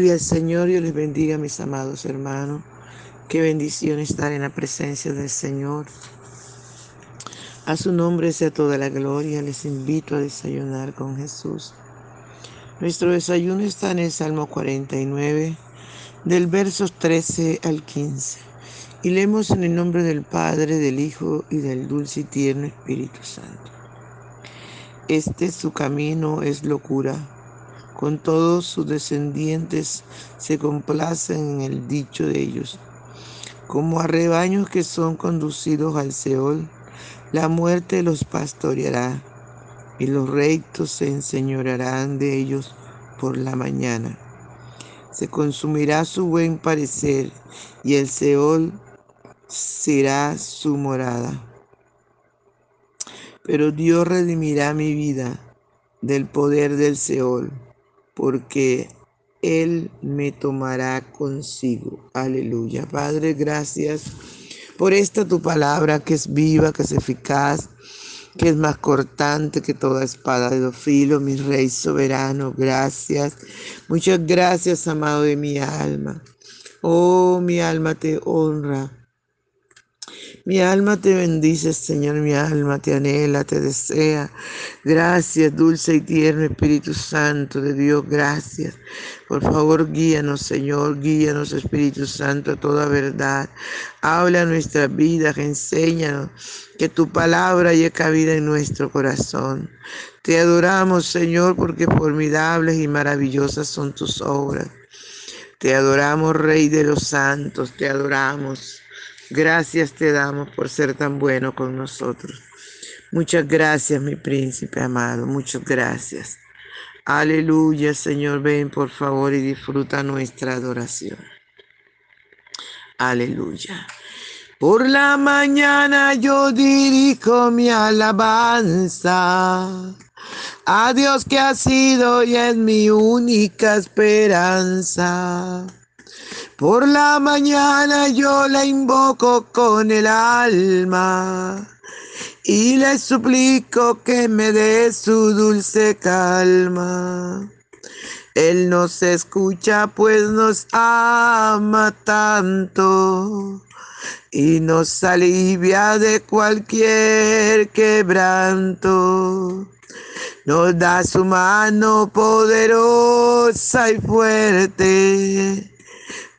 Gloria al Señor, y les bendiga, mis amados hermanos. Qué bendición estar en la presencia del Señor. A su nombre sea toda la gloria. Les invito a desayunar con Jesús. Nuestro desayuno está en el Salmo 49, del versos 13 al 15. Y leemos en el nombre del Padre, del Hijo y del dulce y tierno Espíritu Santo. Este su camino es locura con todos sus descendientes se complacen en el dicho de ellos. Como a rebaños que son conducidos al Seol, la muerte los pastoreará y los rectos se enseñorearán de ellos por la mañana. Se consumirá su buen parecer y el Seol será su morada. Pero Dios redimirá mi vida del poder del Seol porque Él me tomará consigo. Aleluya. Padre, gracias por esta tu palabra que es viva, que es eficaz, que es más cortante que toda espada de dos mi Rey soberano. Gracias. Muchas gracias, amado de mi alma. Oh, mi alma te honra. Mi alma te bendice, Señor, mi alma te anhela, te desea. Gracias, dulce y tierno Espíritu Santo de Dios, gracias. Por favor, guíanos, Señor, guíanos, Espíritu Santo, a toda verdad. Habla nuestras vidas, enséñanos que tu palabra haya cabida en nuestro corazón. Te adoramos, Señor, porque formidables y maravillosas son tus obras. Te adoramos, Rey de los santos, te adoramos. Gracias te damos por ser tan bueno con nosotros. Muchas gracias, mi príncipe amado. Muchas gracias. Aleluya, Señor. Ven, por favor, y disfruta nuestra adoración. Aleluya. Por la mañana yo dirijo mi alabanza a Dios que ha sido y es mi única esperanza. Por la mañana yo la invoco con el alma y le suplico que me dé su dulce calma. Él nos escucha pues nos ama tanto y nos alivia de cualquier quebranto. Nos da su mano poderosa y fuerte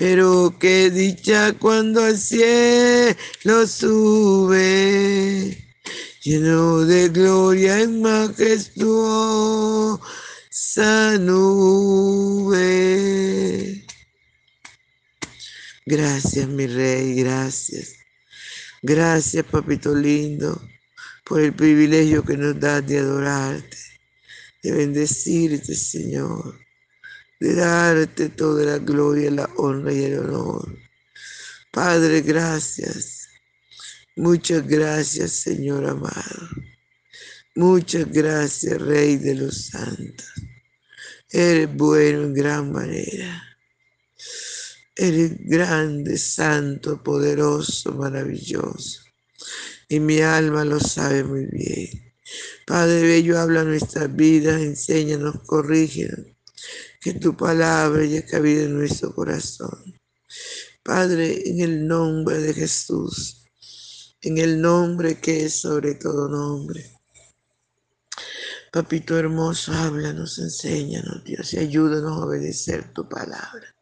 Pero qué dicha cuando al cielo sube, lleno de gloria y majestuosa nube. Gracias, mi rey, gracias. Gracias, papito lindo, por el privilegio que nos das de adorarte, de bendecirte, Señor, de darte toda la gloria, la honra y el honor. Padre, gracias. Muchas gracias, Señor amado. Muchas gracias, Rey de los santos. Eres bueno en gran manera. Eres grande, santo, poderoso, maravilloso. Y mi alma lo sabe muy bien. Padre Bello, habla nuestras vidas, enséñanos, corrígenos. Que tu palabra haya cabida en nuestro corazón. Padre, en el nombre de Jesús, en el nombre que es sobre todo nombre. Papito hermoso, háblanos, enséñanos, Dios, y ayúdanos a obedecer tu palabra.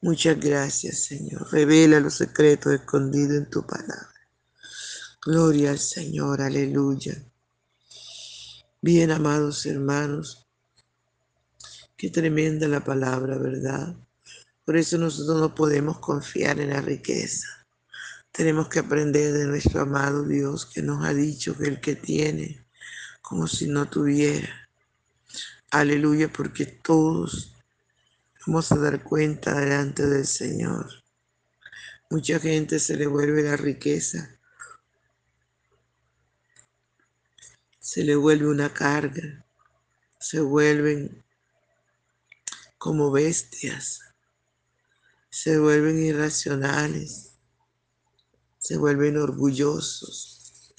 Muchas gracias, Señor. Revela los secretos escondidos en tu palabra. Gloria al Señor, aleluya. Bien, amados hermanos, qué tremenda la palabra, ¿verdad? Por eso nosotros no podemos confiar en la riqueza. Tenemos que aprender de nuestro amado Dios que nos ha dicho que el que tiene, como si no tuviera. Aleluya, porque todos Vamos a dar cuenta delante del Señor. Mucha gente se le vuelve la riqueza. Se le vuelve una carga. Se vuelven como bestias. Se vuelven irracionales. Se vuelven orgullosos,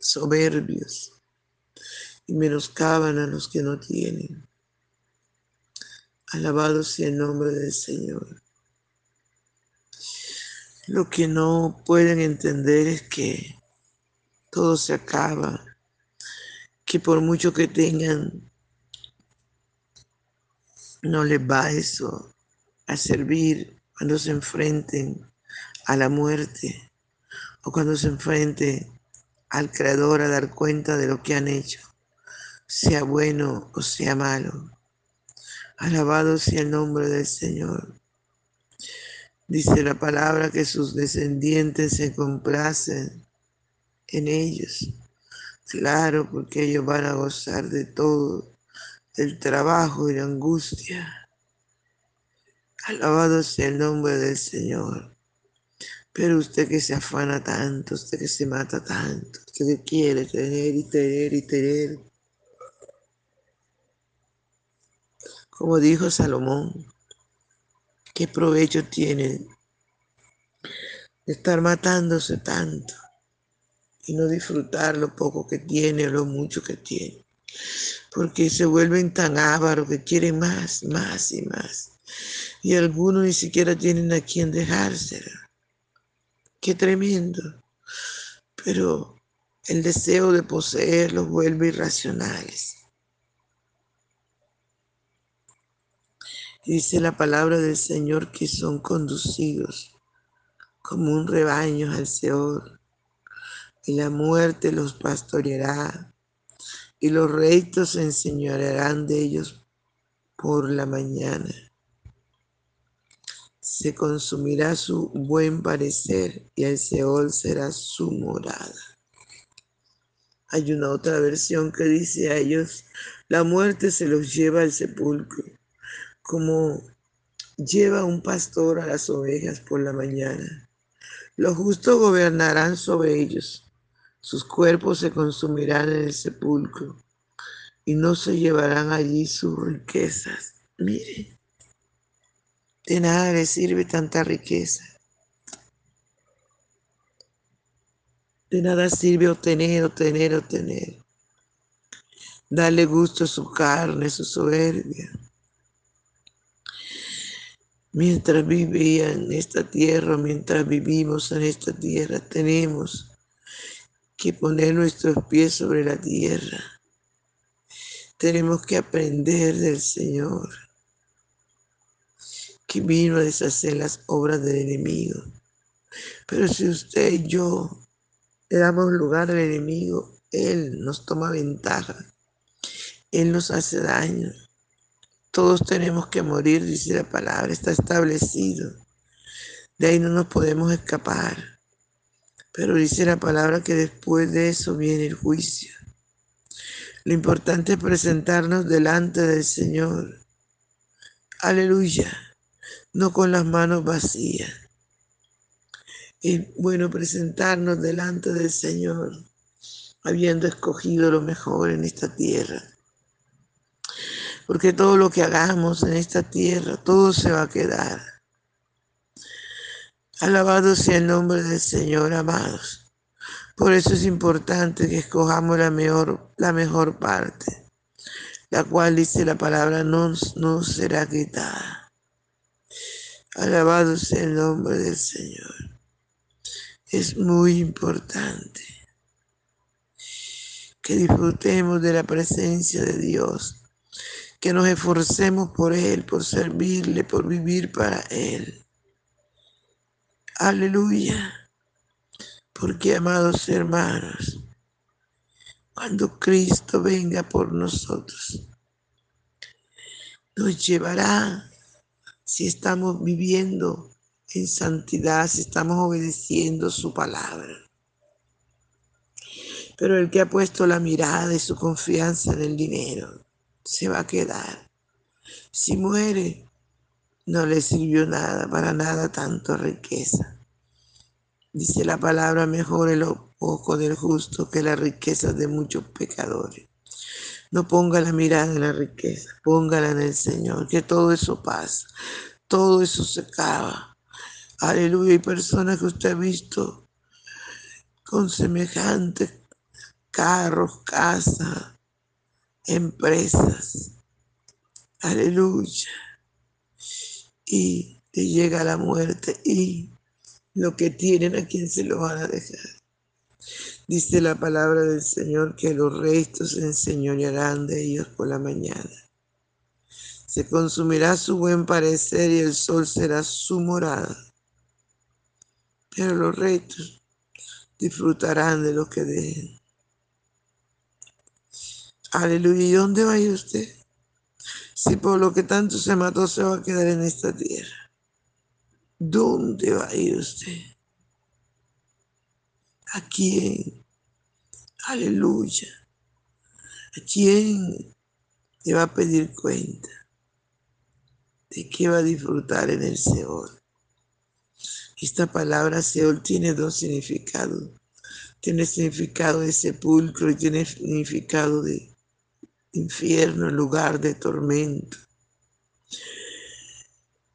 soberbios y menoscaban a los que no tienen. Alabado sea el nombre del Señor. Lo que no pueden entender es que todo se acaba, que por mucho que tengan, no les va eso a servir cuando se enfrenten a la muerte o cuando se enfrenten al Creador a dar cuenta de lo que han hecho, sea bueno o sea malo. Alabado sea el nombre del Señor. Dice la palabra que sus descendientes se complacen en ellos. Claro, porque ellos van a gozar de todo, el trabajo y la angustia. Alabado sea el nombre del Señor. Pero usted que se afana tanto, usted que se mata tanto, usted que quiere tener y tener y tener, Como dijo Salomón, ¿qué provecho tiene estar matándose tanto y no disfrutar lo poco que tiene o lo mucho que tiene? Porque se vuelven tan ávaros que quieren más, más y más. Y algunos ni siquiera tienen a quien dejárselo. Qué tremendo. Pero el deseo de poseer los vuelve irracionales. Dice la palabra del Señor que son conducidos como un rebaño al Señor, y la muerte los pastoreará, y los rectos se enseñorearán de ellos por la mañana. Se consumirá su buen parecer y el Seol será su morada. Hay una otra versión que dice a ellos, la muerte se los lleva al sepulcro como lleva un pastor a las ovejas por la mañana. Los justos gobernarán sobre ellos, sus cuerpos se consumirán en el sepulcro y no se llevarán allí sus riquezas. Mire, de nada le sirve tanta riqueza. De nada sirve obtener, obtener, obtener. Darle gusto a su carne, su soberbia. Mientras vivía en esta tierra, mientras vivimos en esta tierra, tenemos que poner nuestros pies sobre la tierra. Tenemos que aprender del Señor, que vino a deshacer las obras del enemigo. Pero si usted y yo le damos lugar al enemigo, Él nos toma ventaja, Él nos hace daño. Todos tenemos que morir, dice la palabra, está establecido. De ahí no nos podemos escapar. Pero dice la palabra que después de eso viene el juicio. Lo importante es presentarnos delante del Señor. Aleluya. No con las manos vacías. Es bueno presentarnos delante del Señor, habiendo escogido lo mejor en esta tierra porque todo lo que hagamos en esta tierra, todo se va a quedar. Alabado sea el nombre del Señor, amados. Por eso es importante que escojamos la mejor, la mejor parte, la cual dice la palabra no, no será quitada. Alabado sea el nombre del Señor. Es muy importante que disfrutemos de la presencia de Dios que nos esforcemos por Él, por servirle, por vivir para Él. Aleluya. Porque, amados hermanos, cuando Cristo venga por nosotros, nos llevará si estamos viviendo en santidad, si estamos obedeciendo su palabra. Pero el que ha puesto la mirada y su confianza en el dinero, se va a quedar. Si muere, no le sirvió nada, para nada tanto riqueza. Dice la palabra, mejor el poco del justo que la riqueza de muchos pecadores. No ponga la mirada en la riqueza, póngala en el Señor, que todo eso pasa, todo eso se acaba. Aleluya, hay personas que usted ha visto con semejantes carros, casas, empresas. Aleluya. Y te llega la muerte y lo que tienen a quien se lo van a dejar. Dice la palabra del Señor que los restos se enseñorearán de ellos por la mañana. Se consumirá su buen parecer y el sol será su morada. Pero los restos disfrutarán de lo que dejen. Aleluya. ¿Y dónde va a ir usted? Si por lo que tanto se mató se va a quedar en esta tierra. ¿Dónde va a ir usted? ¿A quién? Aleluya. ¿A quién le va a pedir cuenta? ¿De qué va a disfrutar en el Seol? Esta palabra Seol tiene dos significados. Tiene significado de sepulcro y tiene significado de infierno, lugar de tormento.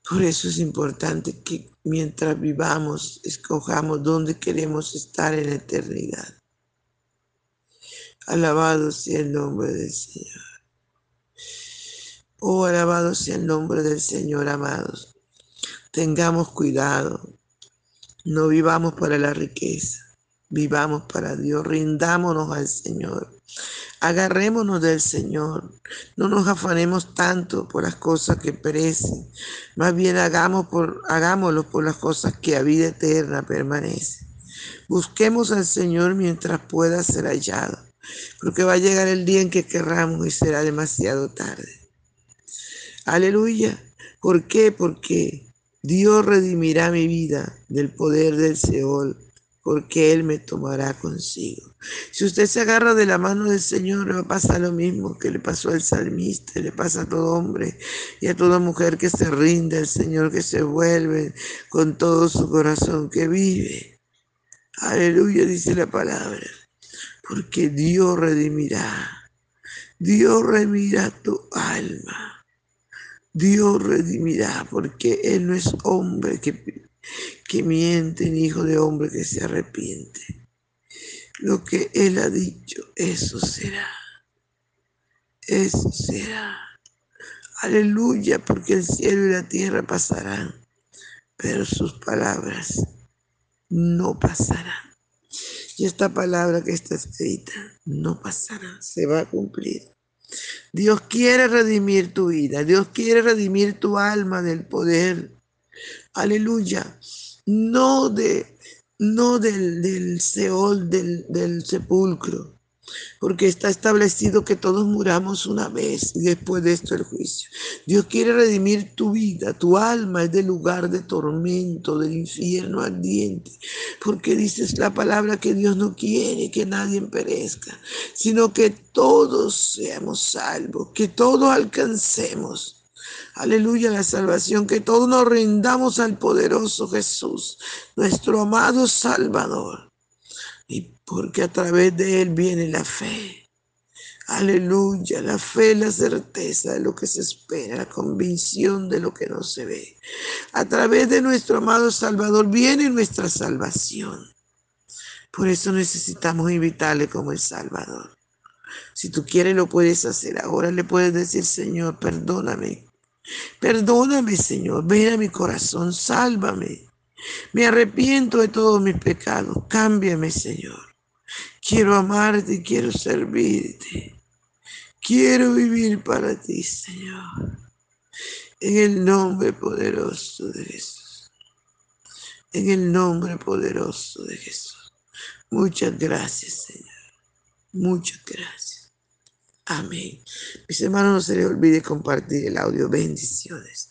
Por eso es importante que mientras vivamos, escojamos dónde queremos estar en la eternidad. Alabado sea el nombre del Señor. Oh, alabado sea el nombre del Señor, amados. Tengamos cuidado. No vivamos para la riqueza. Vivamos para Dios. Rindámonos al Señor. Agarrémonos del Señor. No nos afanemos tanto por las cosas que perecen. Más bien hagamos por, hagámoslo por las cosas que a vida eterna permanecen. Busquemos al Señor mientras pueda ser hallado. Porque va a llegar el día en que querramos y será demasiado tarde. Aleluya. ¿Por qué? Porque Dios redimirá mi vida del poder del Seol porque Él me tomará consigo. Si usted se agarra de la mano del Señor, va a pasar lo mismo que le pasó al salmista, le pasa a todo hombre y a toda mujer que se rinde al Señor, que se vuelve con todo su corazón, que vive. Aleluya, dice la palabra, porque Dios redimirá. Dios redimirá tu alma. Dios redimirá, porque Él no es hombre que que miente, hijo de hombre que se arrepiente. Lo que Él ha dicho, eso será. Eso será. Aleluya, porque el cielo y la tierra pasarán, pero sus palabras no pasarán. Y esta palabra que está escrita no pasará, se va a cumplir. Dios quiere redimir tu vida, Dios quiere redimir tu alma del poder. Aleluya. No de no del, del Seol, del, del sepulcro, porque está establecido que todos muramos una vez y después de esto el juicio. Dios quiere redimir tu vida, tu alma es del lugar de tormento, del infierno ardiente, porque dices la palabra que Dios no quiere que nadie perezca, sino que todos seamos salvos, que todos alcancemos. Aleluya, la salvación, que todos nos rindamos al poderoso Jesús, nuestro amado Salvador y porque a través de Él viene la fe. Aleluya, la fe, la certeza de lo que se espera, la convicción de lo que no se ve. A través de nuestro amado Salvador viene nuestra salvación. Por eso necesitamos invitarle como el Salvador. Si tú quieres lo puedes hacer. Ahora le puedes decir, Señor, perdóname. Perdóname, Señor. Ven a mi corazón, sálvame. Me arrepiento de todos mis pecados. Cámbiame, Señor. Quiero amarte quiero servirte. Quiero vivir para ti, Señor. En el nombre poderoso de Jesús. En el nombre poderoso de Jesús. Muchas gracias, Señor. Muchas gracias. Amén. Mis hermanos, no se les olvide compartir el audio. Bendiciones.